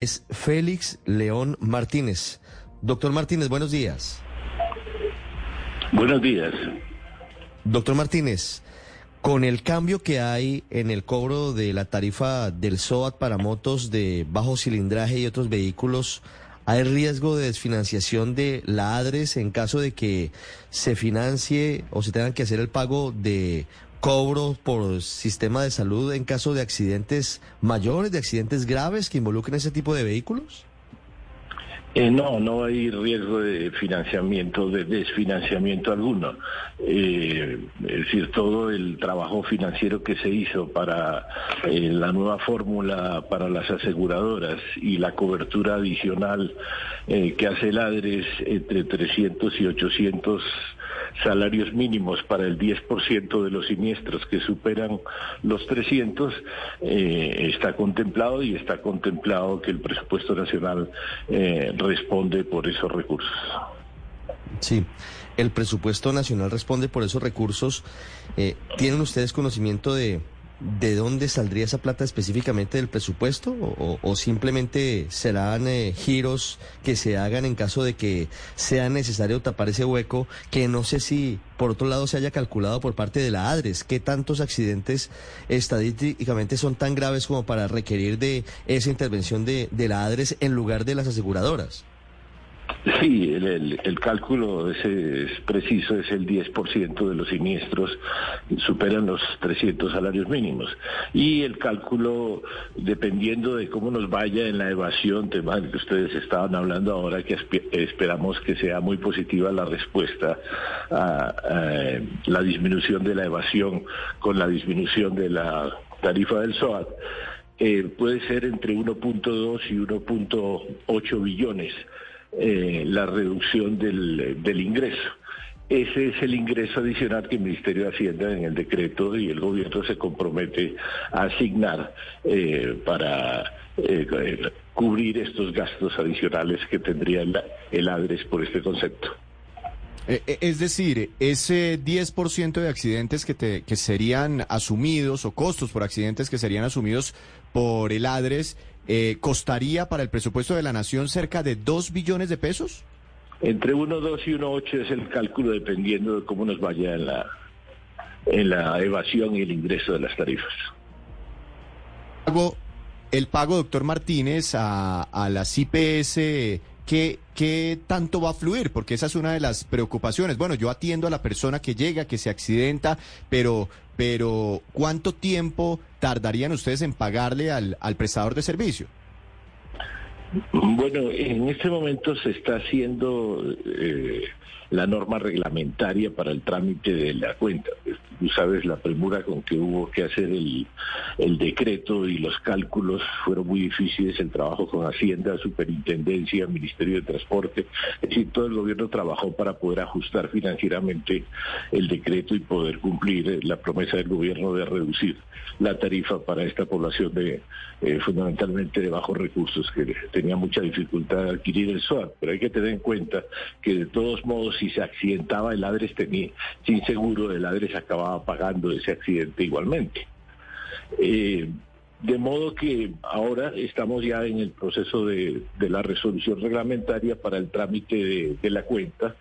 es Félix León Martínez. Doctor Martínez, buenos días. Buenos días. Doctor Martínez, con el cambio que hay en el cobro de la tarifa del SOAT para motos de bajo cilindraje y otros vehículos, ¿hay riesgo de desfinanciación de la ADRES en caso de que se financie o se tengan que hacer el pago de cobro por sistema de salud en caso de accidentes mayores, de accidentes graves que involucren ese tipo de vehículos? Eh, no, no hay riesgo de financiamiento, de desfinanciamiento alguno. Eh, es decir, todo el trabajo financiero que se hizo para eh, la nueva fórmula para las aseguradoras y la cobertura adicional que hace el ADRES entre 300 y 800 salarios mínimos para el 10% de los siniestros que superan los 300, eh, está contemplado y está contemplado que el presupuesto nacional eh, responde por esos recursos. Sí, el presupuesto nacional responde por esos recursos. Eh, ¿Tienen ustedes conocimiento de de dónde saldría esa plata específicamente del presupuesto o, simplemente serán eh, giros que se hagan en caso de que sea necesario tapar ese hueco que no sé si por otro lado se haya calculado por parte de la ADRES. Qué tantos accidentes estadísticamente son tan graves como para requerir de esa intervención de, de la ADRES en lugar de las aseguradoras. Sí, el, cálculo ese es preciso, es el 10% de los siniestros superan los 300 salarios mínimos. Y el cálculo, dependiendo de cómo nos vaya en la evasión, tema que ustedes estaban hablando ahora, que esperamos que sea muy positiva la respuesta a, la disminución de la evasión con la disminución de la tarifa del SOAT, eh, puede ser entre 1.2 y 1.8 billones eh, la reducción del, del ingreso. Ese es el ingreso adicional que el Ministerio de Hacienda en el decreto y el gobierno se compromete a asignar eh, para eh, cubrir estos gastos adicionales que tendría el, el ADRES por este concepto. Es decir, ese 10% de accidentes que, te, que serían asumidos o costos por accidentes que serían asumidos por el ADRES eh, ¿costaría para el presupuesto de la nación cerca de 2 billones de pesos? Entre 1,2 y 1,8 es el cálculo dependiendo de cómo nos vaya en la, en la evasión y el ingreso de las tarifas. El pago, doctor Martínez, a, a las IPS ¿Qué, ¿qué, tanto va a fluir? Porque esa es una de las preocupaciones. Bueno, yo atiendo a la persona que llega, que se accidenta, pero, pero ¿cuánto tiempo tardarían ustedes en pagarle al, al prestador de servicio? Bueno, en este momento se está haciendo eh, la norma reglamentaria para el trámite de la cuenta. Tú sabes la premura con que hubo que hacer el, el decreto y los cálculos fueron muy difíciles, el trabajo con Hacienda, Superintendencia, Ministerio de Transporte, es decir, todo el gobierno trabajó para poder ajustar financieramente el decreto y poder cumplir la promesa del gobierno de reducir la tarifa para esta población de eh, fundamentalmente de bajos recursos que tenía mucha dificultad de adquirir el SOAT. Pero hay que tener en cuenta que de todos modos si se accidentaba el ADRES tenía, sin seguro el ADRES acababa pagando ese accidente igualmente. Eh, de modo que ahora estamos ya en el proceso de, la resolución reglamentaria para el trámite de, la cuenta,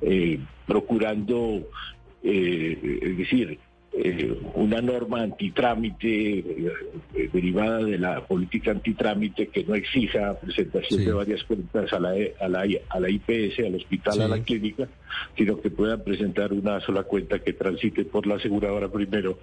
eh, procurando, es decir, eh, una norma antitrámite eh, derivada de la política antitrámite que no exija presentación de varias cuentas a la, a la, a la IPS, al hospital, a la clínica, sino que puedan presentar una sola cuenta que transite por la aseguradora primero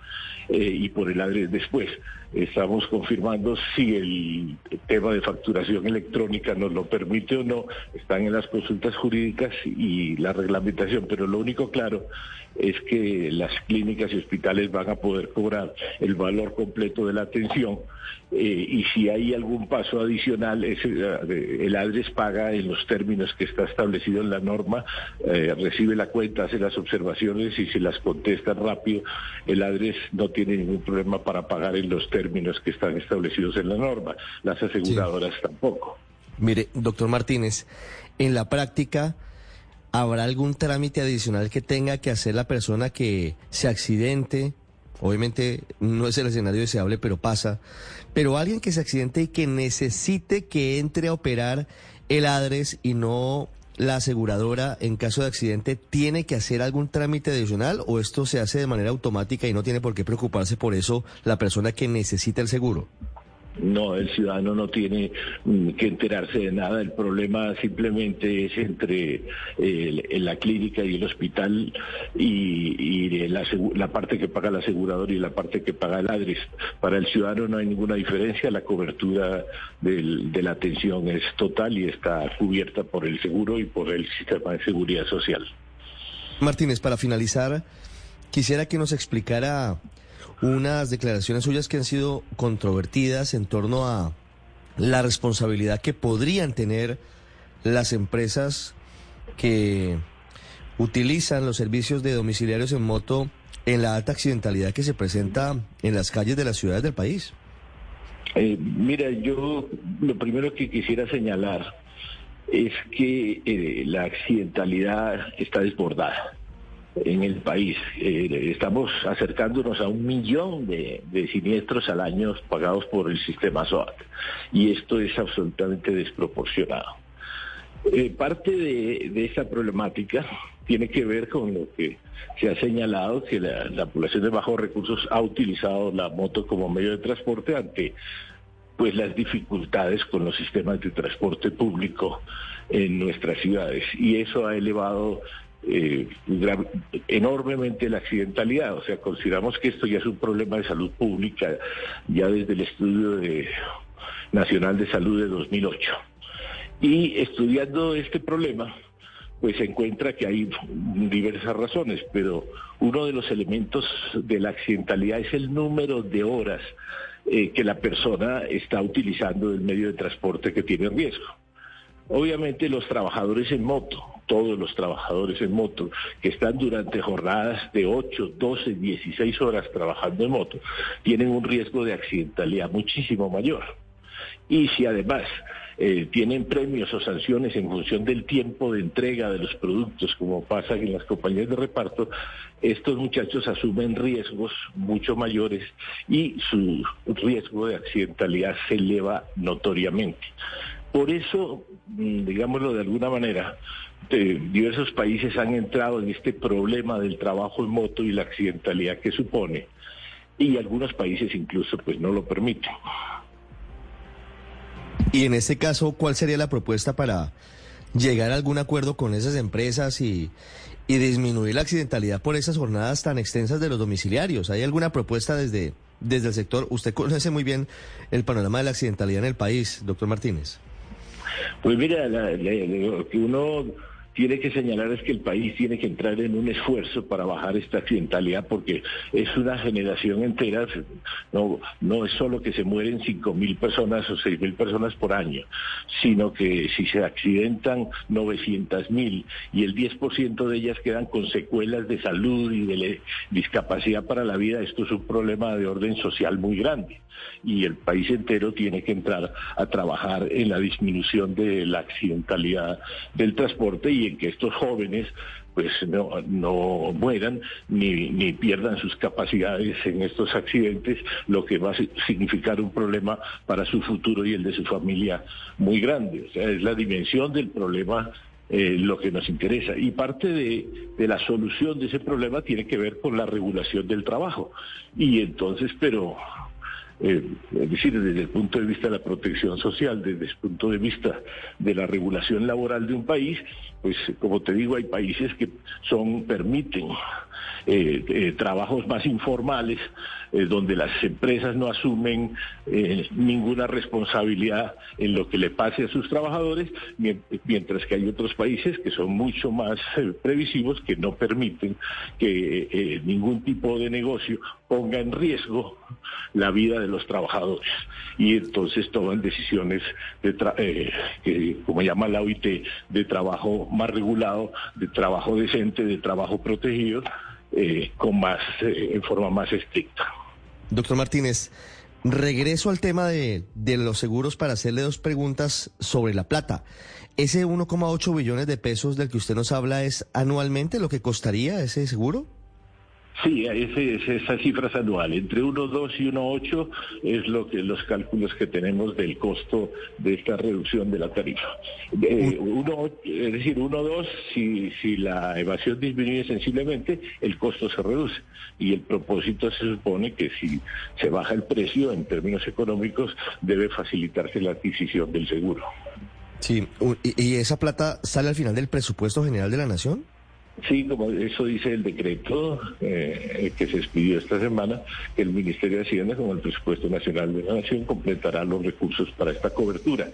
eh, y por el ADRES después. Estamos confirmando si el tema de facturación electrónica nos lo permite o no. Están en las consultas jurídicas y la reglamentación, pero lo único claro es que las clínicas y hospitales van a poder cobrar el valor completo de la atención eh, y si hay algún paso adicional, eh, el ADRES paga en los términos que está establecido en la norma, recibe la cuenta, hace las observaciones y si las contesta rápido, el ADRES no tiene ningún problema para pagar en los términos que están establecidos en la norma. Las aseguradoras tampoco. Mire, doctor Martínez, en la práctica... ¿Habrá algún trámite adicional que tenga que hacer la persona que se accidente obviamente no es el escenario deseable, pero pasa, pero alguien que se accidente y que necesite que entre a operar el ADRES y no la aseguradora en caso de accidente tiene que hacer algún trámite adicional o esto se hace de manera automática y no tiene por qué preocuparse por eso la persona que necesita el seguro? No, el ciudadano no tiene mm, que enterarse de nada. El problema simplemente es entre la clínica y el hospital y, la, parte que paga el asegurador y la parte que paga el ADRES. Para el ciudadano no hay ninguna diferencia. La cobertura de la atención es total y está cubierta por el seguro y por el sistema de seguridad social. Martínez, para finalizar, quisiera que nos explicara unas declaraciones suyas que han sido controvertidas en torno a la responsabilidad que podrían tener las empresas que utilizan los servicios de domiciliarios en moto en la alta accidentalidad que se presenta en las calles de las ciudades del país. Eh, mira, yo lo primero que quisiera señalar es que eh, la accidentalidad está desbordada en el país. Eh, estamos acercándonos a un millón de, siniestros al año pagados por el sistema SOAT y esto es absolutamente desproporcionado. Eh, parte de, de, esta problemática tiene que ver con lo que se ha señalado, que la, la población de bajos recursos ha utilizado la moto como medio de transporte ante pues las dificultades con los sistemas de transporte público en nuestras ciudades y eso ha elevado eh, enormemente la accidentalidad. O sea, consideramos que esto ya es un problema de salud pública ya desde el estudio de, nacional de salud de 2008. Y estudiando este problema, pues se encuentra que hay diversas razones, pero uno de los elementos de la accidentalidad es el número de horas eh, que la persona está utilizando el medio de transporte que tiene riesgo. Obviamente los trabajadores en moto, todos los trabajadores en moto, que están durante jornadas de 8, 12, 16 horas trabajando en moto, tienen un riesgo de accidentalidad muchísimo mayor. Y si además eh, tienen premios o sanciones en función del tiempo de entrega de los productos, como pasa en las compañías de reparto, estos muchachos asumen riesgos mucho mayores y su riesgo de accidentalidad se eleva notoriamente. Por eso, mm, digámoslo de alguna manera, diversos países han entrado en este problema del trabajo en moto y la accidentalidad que supone, y algunos países incluso pues no lo permiten. Y en este caso, ¿cuál sería la propuesta para llegar a algún acuerdo con esas empresas y, y disminuir la accidentalidad por esas jornadas tan extensas de los domiciliarios? ¿Hay alguna propuesta desde, desde el sector? Usted conoce muy bien el panorama de la accidentalidad en el país, doctor Martínez. Pues mira, lo que uno tiene que señalar es que el país tiene que entrar en un esfuerzo para bajar esta accidentalidad porque es una generación entera, no, no es solo que se mueren 5 mil personas o 6 mil personas por año, sino que si se accidentan 900 mil y el 10% de ellas quedan con secuelas de salud y de discapacidad para la vida, esto es un problema de orden social muy grande. Y el país entero tiene que entrar a trabajar en la disminución de la accidentalidad del transporte y en que estos jóvenes pues no, no mueran ni, ni pierdan sus capacidades en estos accidentes, lo que va a significar un problema para su futuro y el de su familia muy grande. O sea, es la dimensión del problema eh, lo que nos interesa. Y parte de, de, la solución de ese problema tiene que ver con la regulación del trabajo. Y entonces, pero eh, es decir, desde el punto de vista de la protección social, desde el punto de vista de la regulación laboral de un país, pues como te digo, hay países que son permiten eh, eh, trabajos más informales, donde las empresas no asumen ninguna responsabilidad en lo que le pase a sus trabajadores, mientras que hay otros países que son mucho más previsivos, que no permiten que ningún tipo de negocio ponga en riesgo la vida de los trabajadores. Y entonces toman decisiones de eh, que como llama la OIT de trabajo más regulado, de trabajo decente, de trabajo protegido, eh, con más eh, en forma más estricta. Doctor Martínez, regreso al tema de, de los seguros para hacerle dos preguntas sobre la plata. ¿Ese 1,8 billones de pesos del que usted nos habla es anualmente lo que costaría ese seguro? Sí, ese, es esa cifra anual. Entre 1,2 y 1,8 es lo que los cálculos que tenemos del costo de esta reducción de la tarifa. Eh, uno, es decir, 1,2 si, si la evasión disminuye sensiblemente, el costo se reduce. Y el propósito se supone que si se baja el precio en términos económicos, debe facilitarse la adquisición del seguro. Sí, ¿y esa plata sale al final del presupuesto general de la Nación? Sí, como eso dice el decreto eh, que se expidió esta semana, que el Ministerio de Hacienda, como el Presupuesto Nacional de la Nación, completará los recursos para esta cobertura.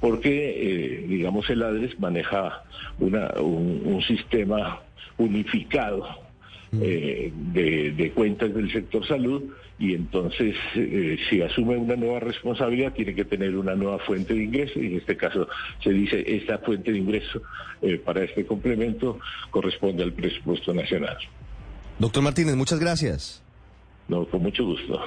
Porque, eh, digamos, el ADRES maneja una, un sistema unificado eh, de, cuentas del sector salud y entonces eh, si asume una nueva responsabilidad tiene que tener una nueva fuente de ingreso y en este caso se dice esta fuente de ingreso eh, para este complemento corresponde al presupuesto nacional. Doctor Martínez, muchas gracias. No, con mucho gusto.